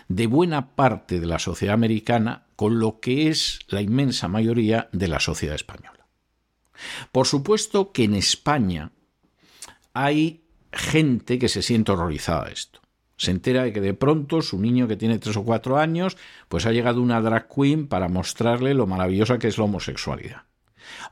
de buena parte de la sociedad americana con lo que es la inmensa mayoría de la sociedad española. Por supuesto que en España hay gente que se siente horrorizada de esto se entera de que de pronto su niño que tiene tres o cuatro años, pues ha llegado una drag queen para mostrarle lo maravillosa que es la homosexualidad.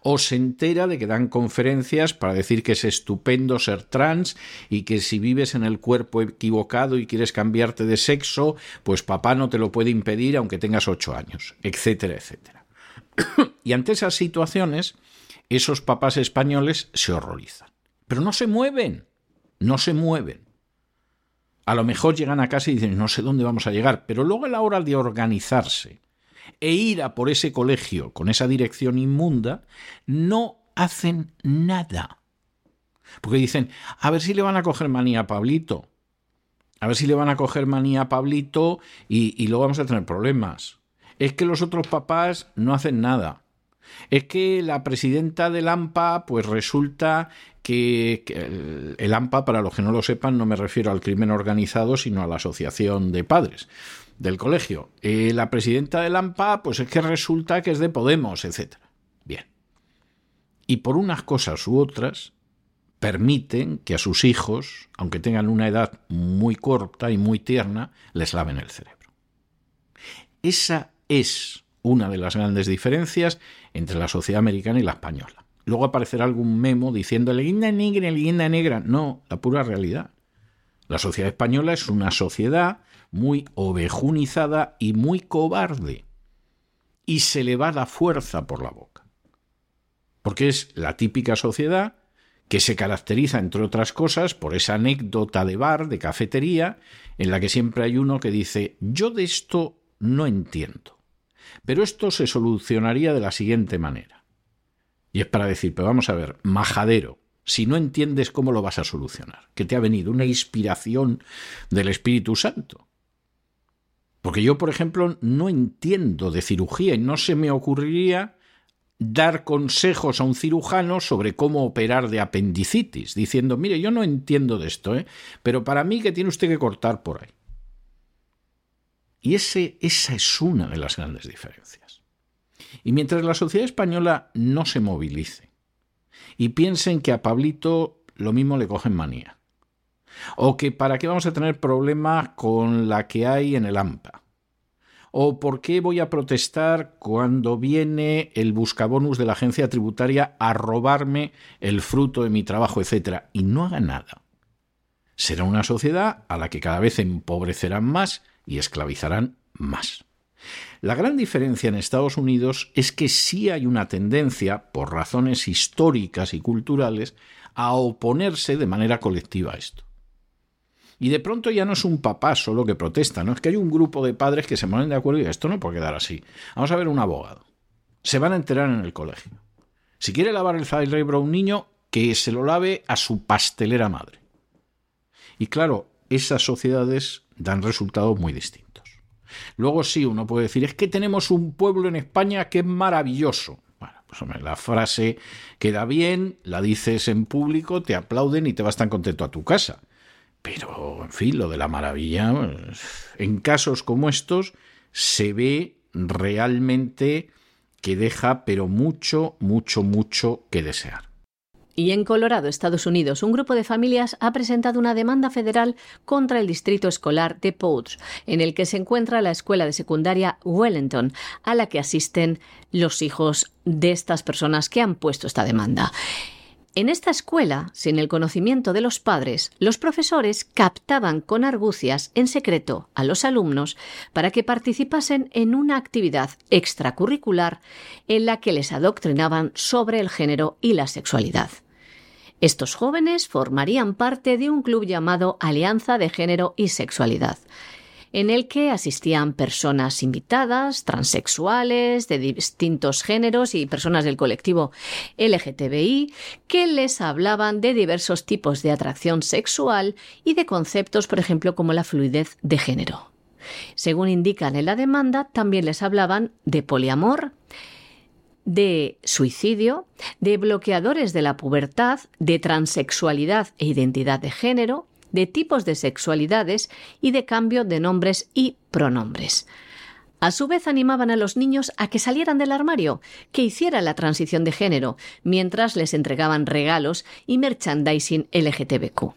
O se entera de que dan conferencias para decir que es estupendo ser trans y que si vives en el cuerpo equivocado y quieres cambiarte de sexo, pues papá no te lo puede impedir aunque tengas ocho años, etcétera, etcétera. y ante esas situaciones, esos papás españoles se horrorizan. Pero no se mueven, no se mueven. A lo mejor llegan a casa y dicen, no sé dónde vamos a llegar, pero luego a la hora de organizarse e ir a por ese colegio con esa dirección inmunda, no hacen nada. Porque dicen, a ver si le van a coger manía a Pablito. A ver si le van a coger manía a Pablito y, y luego vamos a tener problemas. Es que los otros papás no hacen nada. Es que la presidenta del AMPA, pues resulta que, el, AMPA, para los que no lo sepan, no me refiero al crimen organizado, sino a la asociación de padres del colegio. Eh, la presidenta del AMPA, pues es que resulta que es de Podemos, etc. Bien. Y por unas cosas u otras, permiten que a sus hijos, aunque tengan una edad muy corta y muy tierna, les laven el cerebro. Esa es una de las grandes diferencias entre la sociedad americana y la española. Luego aparecerá algún memo diciendo leyenda negra, leyenda negra. No, la pura realidad. La sociedad española es una sociedad muy ovejunizada y muy cobarde. Y se le va la fuerza por la boca. Porque es la típica sociedad que se caracteriza, entre otras cosas, por esa anécdota de bar, de cafetería, en la que siempre hay uno que dice, yo de esto no entiendo. Pero esto se solucionaría de la siguiente manera. Y es para decir, pero vamos a ver, majadero, si no entiendes cómo lo vas a solucionar, que te ha venido una inspiración del Espíritu Santo. Porque yo, por ejemplo, no entiendo de cirugía y no se me ocurriría dar consejos a un cirujano sobre cómo operar de apendicitis, diciendo, mire, yo no entiendo de esto, ¿eh? pero para mí que tiene usted que cortar por ahí. Y esa es una de las grandes diferencias. Y mientras la sociedad española no se movilice y piensen que a Pablito lo mismo le cogen manía, o que para qué vamos a tener problemas con la que hay en el AMPA, ¿O por qué voy a protestar cuando viene el buscabonus de la agencia tributaria a robarme el fruto de mi trabajo, etcétera? Y no haga nada. Será una sociedad a la que cada vez empobrecerán más y esclavizarán más. La gran diferencia en Estados Unidos es que sí hay una tendencia, por razones históricas y culturales, a oponerse de manera colectiva a esto. Y de pronto ya no es un papá solo que protesta, no es que hay un grupo de padres que se ponen de acuerdo y esto no puede quedar así. Vamos a ver un abogado. Se van a enterar en el colegio. Si quiere lavar el cerebro a un niño, que se lo lave a su pastelera madre. Y claro, esas sociedades dan resultados muy distintos. Luego sí, uno puede decir, es que tenemos un pueblo en España que es maravilloso. Bueno, pues hombre, la frase queda bien, la dices en público, te aplauden y te vas tan contento a tu casa. Pero, en fin, lo de la maravilla, en casos como estos, se ve realmente que deja, pero mucho, mucho, mucho que desear. Y en Colorado, Estados Unidos, un grupo de familias ha presentado una demanda federal contra el distrito escolar de Pouch, en el que se encuentra la escuela de secundaria Wellington, a la que asisten los hijos de estas personas que han puesto esta demanda. En esta escuela, sin el conocimiento de los padres, los profesores captaban con argucias en secreto a los alumnos para que participasen en una actividad extracurricular en la que les adoctrinaban sobre el género y la sexualidad. Estos jóvenes formarían parte de un club llamado Alianza de Género y Sexualidad, en el que asistían personas invitadas, transexuales, de distintos géneros y personas del colectivo LGTBI, que les hablaban de diversos tipos de atracción sexual y de conceptos, por ejemplo, como la fluidez de género. Según indican en la demanda, también les hablaban de poliamor, de suicidio, de bloqueadores de la pubertad, de transexualidad e identidad de género, de tipos de sexualidades y de cambio de nombres y pronombres. A su vez animaban a los niños a que salieran del armario, que hicieran la transición de género, mientras les entregaban regalos y merchandising LGTBQ.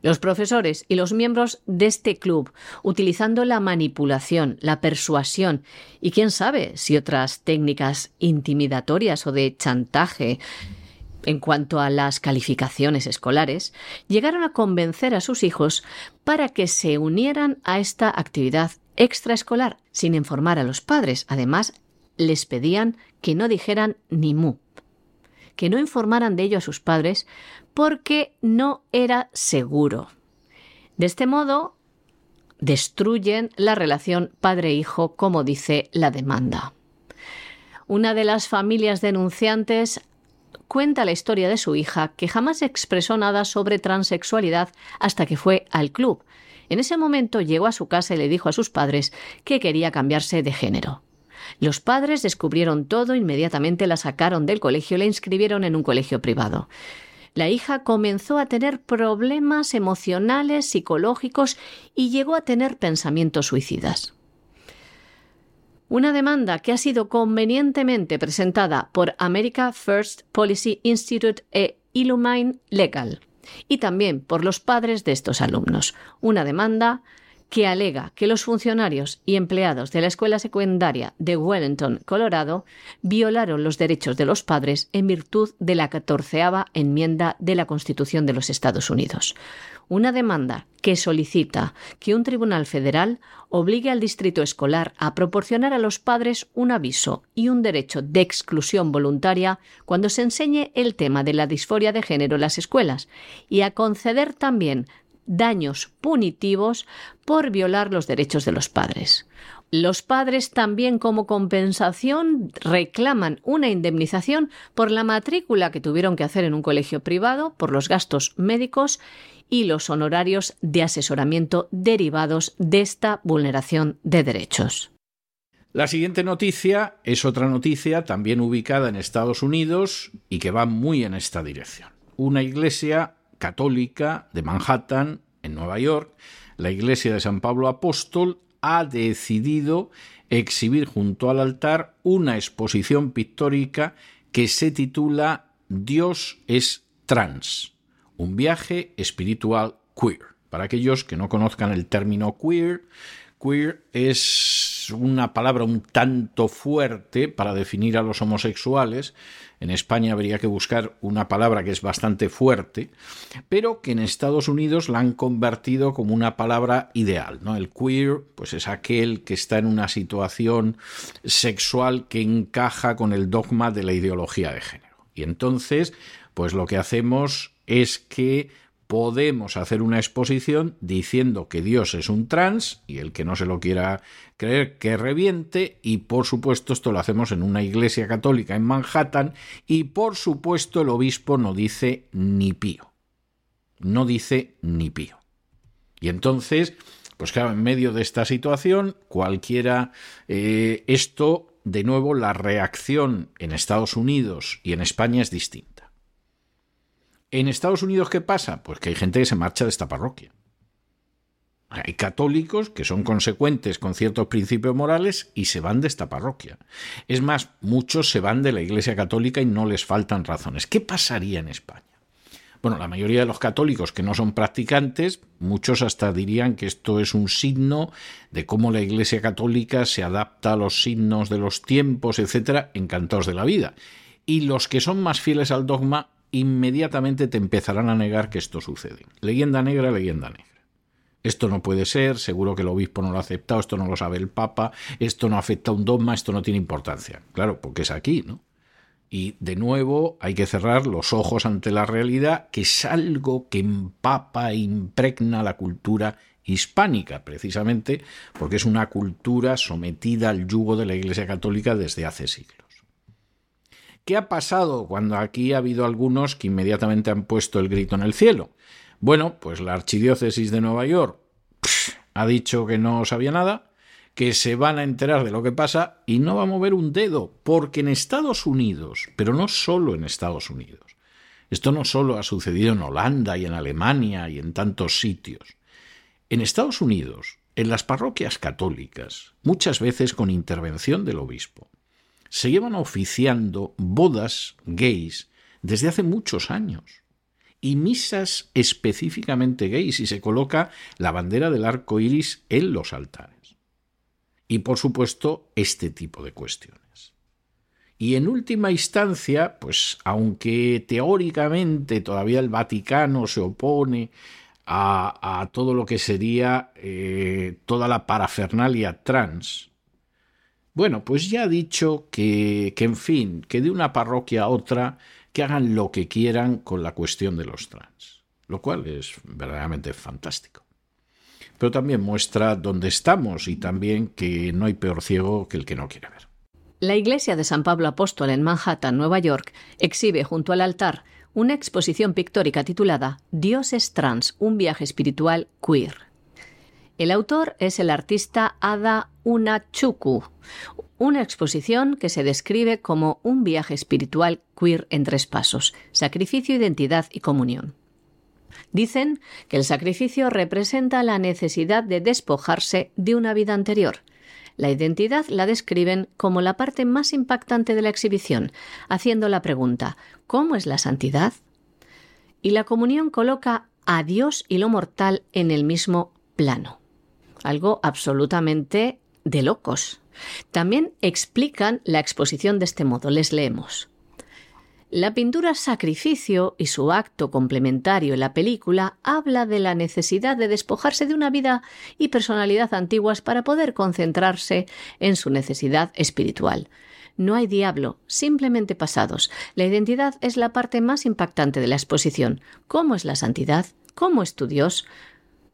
Los profesores y los miembros de este club, utilizando la manipulación, la persuasión y quién sabe si otras técnicas intimidatorias o de chantaje, en cuanto a las calificaciones escolares, llegaron a convencer a sus hijos para que se unieran a esta actividad extraescolar sin informar a los padres. Además, les pedían que no dijeran ni mu, que no informaran de ello a sus padres porque no era seguro. De este modo, destruyen la relación padre-hijo, como dice la demanda. Una de las familias denunciantes cuenta la historia de su hija, que jamás expresó nada sobre transexualidad hasta que fue al club. En ese momento llegó a su casa y le dijo a sus padres que quería cambiarse de género. Los padres descubrieron todo, inmediatamente la sacaron del colegio y la inscribieron en un colegio privado. La hija comenzó a tener problemas emocionales, psicológicos y llegó a tener pensamientos suicidas. Una demanda que ha sido convenientemente presentada por America First Policy Institute e Illumine Legal y también por los padres de estos alumnos. Una demanda que alega que los funcionarios y empleados de la escuela secundaria de Wellington, Colorado, violaron los derechos de los padres en virtud de la catorceava enmienda de la Constitución de los Estados Unidos. Una demanda que solicita que un tribunal federal obligue al distrito escolar a proporcionar a los padres un aviso y un derecho de exclusión voluntaria cuando se enseñe el tema de la disforia de género en las escuelas y a conceder también daños punitivos por violar los derechos de los padres. Los padres también como compensación reclaman una indemnización por la matrícula que tuvieron que hacer en un colegio privado, por los gastos médicos y los honorarios de asesoramiento derivados de esta vulneración de derechos. La siguiente noticia es otra noticia también ubicada en Estados Unidos y que va muy en esta dirección. Una iglesia católica de Manhattan, en Nueva York, la iglesia de San Pablo Apóstol, ha decidido exhibir junto al altar una exposición pictórica que se titula Dios es trans, un viaje espiritual queer. Para aquellos que no conozcan el término queer, queer es una palabra un tanto fuerte para definir a los homosexuales, en España habría que buscar una palabra que es bastante fuerte, pero que en Estados Unidos la han convertido como una palabra ideal. ¿no? El queer pues es aquel que está en una situación sexual que encaja con el dogma de la ideología de género. Y entonces, pues lo que hacemos es que podemos hacer una exposición diciendo que Dios es un trans y el que no se lo quiera creer que reviente y por supuesto esto lo hacemos en una iglesia católica en Manhattan y por supuesto el obispo no dice ni pío. No dice ni pío. Y entonces, pues claro, en medio de esta situación, cualquiera, eh, esto, de nuevo, la reacción en Estados Unidos y en España es distinta. ¿En Estados Unidos qué pasa? Pues que hay gente que se marcha de esta parroquia. Hay católicos que son consecuentes con ciertos principios morales y se van de esta parroquia. Es más, muchos se van de la Iglesia Católica y no les faltan razones. ¿Qué pasaría en España? Bueno, la mayoría de los católicos que no son practicantes, muchos hasta dirían que esto es un signo de cómo la Iglesia Católica se adapta a los signos de los tiempos, etcétera, encantados de la vida. Y los que son más fieles al dogma inmediatamente te empezarán a negar que esto sucede. Leyenda negra, leyenda negra. Esto no puede ser, seguro que el obispo no lo ha aceptado, esto no lo sabe el Papa, esto no afecta a un dogma, esto no tiene importancia. Claro, porque es aquí, ¿no? Y de nuevo hay que cerrar los ojos ante la realidad, que es algo que empapa e impregna la cultura hispánica, precisamente porque es una cultura sometida al yugo de la Iglesia Católica desde hace siglos. ¿Qué ha pasado cuando aquí ha habido algunos que inmediatamente han puesto el grito en el cielo? Bueno, pues la Archidiócesis de Nueva York ha dicho que no sabía nada, que se van a enterar de lo que pasa y no va a mover un dedo, porque en Estados Unidos, pero no solo en Estados Unidos, esto no solo ha sucedido en Holanda y en Alemania y en tantos sitios, en Estados Unidos, en las parroquias católicas, muchas veces con intervención del obispo, se llevan oficiando bodas gays desde hace muchos años y misas específicamente gays y se coloca la bandera del arco iris en los altares. Y por supuesto, este tipo de cuestiones. Y en última instancia, pues aunque teóricamente todavía el Vaticano se opone a, todo lo que sería eh, toda la parafernalia trans, bueno, pues ya ha dicho que, que, en fin, que de una parroquia a otra, que hagan lo que quieran con la cuestión de los trans, lo cual es verdaderamente fantástico. Pero también muestra dónde estamos y también que no hay peor ciego que el que no quiere ver. La iglesia de San Pablo Apóstol en Manhattan, Nueva York, exhibe junto al altar una exposición pictórica titulada Dios es trans, un viaje espiritual queer. El autor es el artista Ada Unachuku, una exposición que se describe como un viaje espiritual queer en tres pasos, sacrificio, identidad y comunión. Dicen que el sacrificio representa la necesidad de despojarse de una vida anterior. La identidad la describen como la parte más impactante de la exhibición, haciendo la pregunta ¿cómo es la santidad? Y la comunión coloca a Dios y lo mortal en el mismo plano algo absolutamente de locos. También explican la exposición de este modo. Les leemos. La pintura Sacrificio y su acto complementario en la película habla de la necesidad de despojarse de una vida y personalidad antiguas para poder concentrarse en su necesidad espiritual. No hay diablo, simplemente pasados. La identidad es la parte más impactante de la exposición. ¿Cómo es la santidad? ¿Cómo es tu Dios?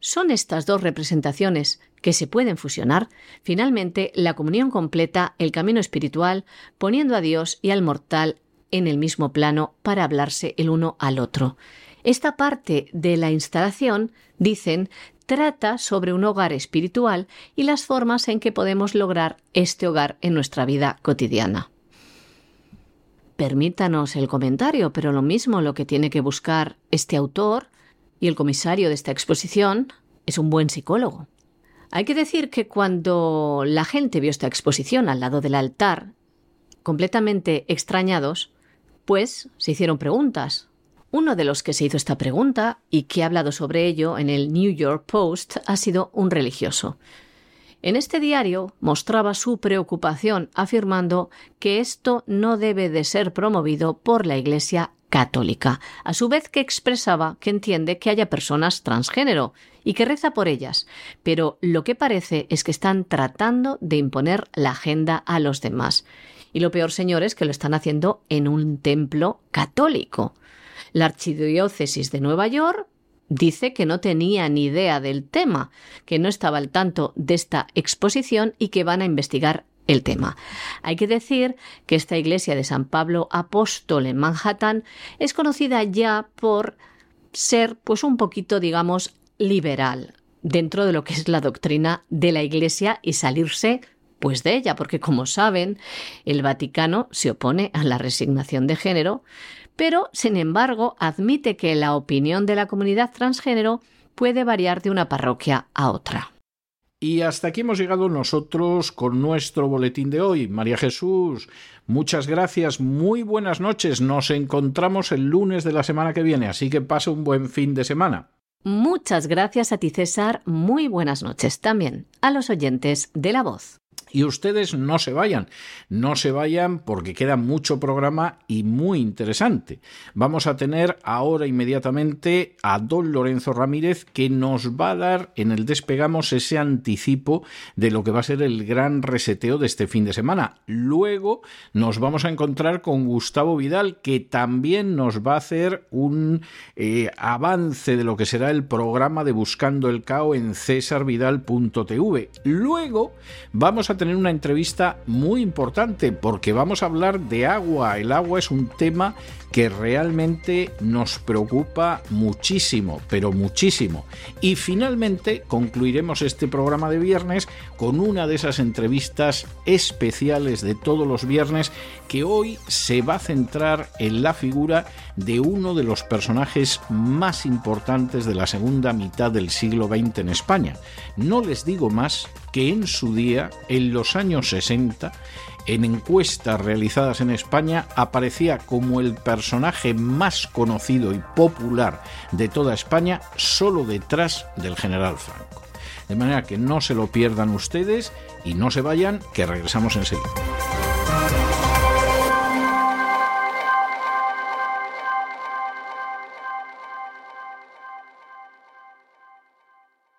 Son estas dos representaciones que se pueden fusionar, finalmente la comunión completa el camino espiritual, poniendo a Dios y al mortal en el mismo plano para hablarse el uno al otro. Esta parte de la instalación, dicen, trata sobre un hogar espiritual y las formas en que podemos lograr este hogar en nuestra vida cotidiana. Permítanos el comentario, pero lo mismo lo que tiene que buscar este autor y el comisario de esta exposición es un buen psicólogo. Hay que decir que cuando la gente vio esta exposición al lado del altar, completamente extrañados, pues se hicieron preguntas. Uno de los que se hizo esta pregunta y que ha hablado sobre ello en el New York Post ha sido un religioso. En este diario mostraba su preocupación afirmando que esto no debe de ser promovido por la Iglesia católica, a su vez que expresaba que entiende que haya personas transgénero y que reza por ellas, pero lo que parece es que están tratando de imponer la agenda a los demás. Y lo peor, señores, que lo están haciendo en un templo católico. La Archidiócesis de Nueva York dice que no tenía ni idea del tema, que no estaba al tanto de esta exposición y que van a investigar el tema. Hay que decir que esta iglesia de San Pablo Apóstol en Manhattan es conocida ya por ser pues un poquito digamos liberal dentro de lo que es la doctrina de la iglesia y salirse pues de ella, porque como saben, el Vaticano se opone a la resignación de género, pero sin embargo admite que la opinión de la comunidad transgénero puede variar de una parroquia a otra. Y hasta aquí hemos llegado nosotros con nuestro boletín de hoy. María Jesús, muchas gracias, muy buenas noches. Nos encontramos el lunes de la semana que viene, así que pase un buen fin de semana. Muchas gracias a ti, César. Muy buenas noches también a los oyentes de La Voz. Y ustedes no se vayan, no se vayan porque queda mucho programa y muy interesante. Vamos a tener ahora inmediatamente a don Lorenzo Ramírez que nos va a dar en el despegamos ese anticipo de lo que va a ser el gran reseteo de este fin de semana. Luego nos vamos a encontrar con Gustavo Vidal que también nos va a hacer un eh, avance de lo que será el programa de Buscando el Cao en cesarvidal.tv. Luego vamos a tener tener una entrevista muy importante porque vamos a hablar de agua. El agua es un tema que realmente nos preocupa muchísimo, pero muchísimo. Y finalmente concluiremos este programa de viernes con una de esas entrevistas especiales de todos los viernes que hoy se va a centrar en la figura de uno de los personajes más importantes de la segunda mitad del siglo XX en España. No les digo más que en su día, en los años 60, en encuestas realizadas en España aparecía como el personaje más conocido y popular de toda España solo detrás del general Franco. De manera que no se lo pierdan ustedes y no se vayan, que regresamos enseguida.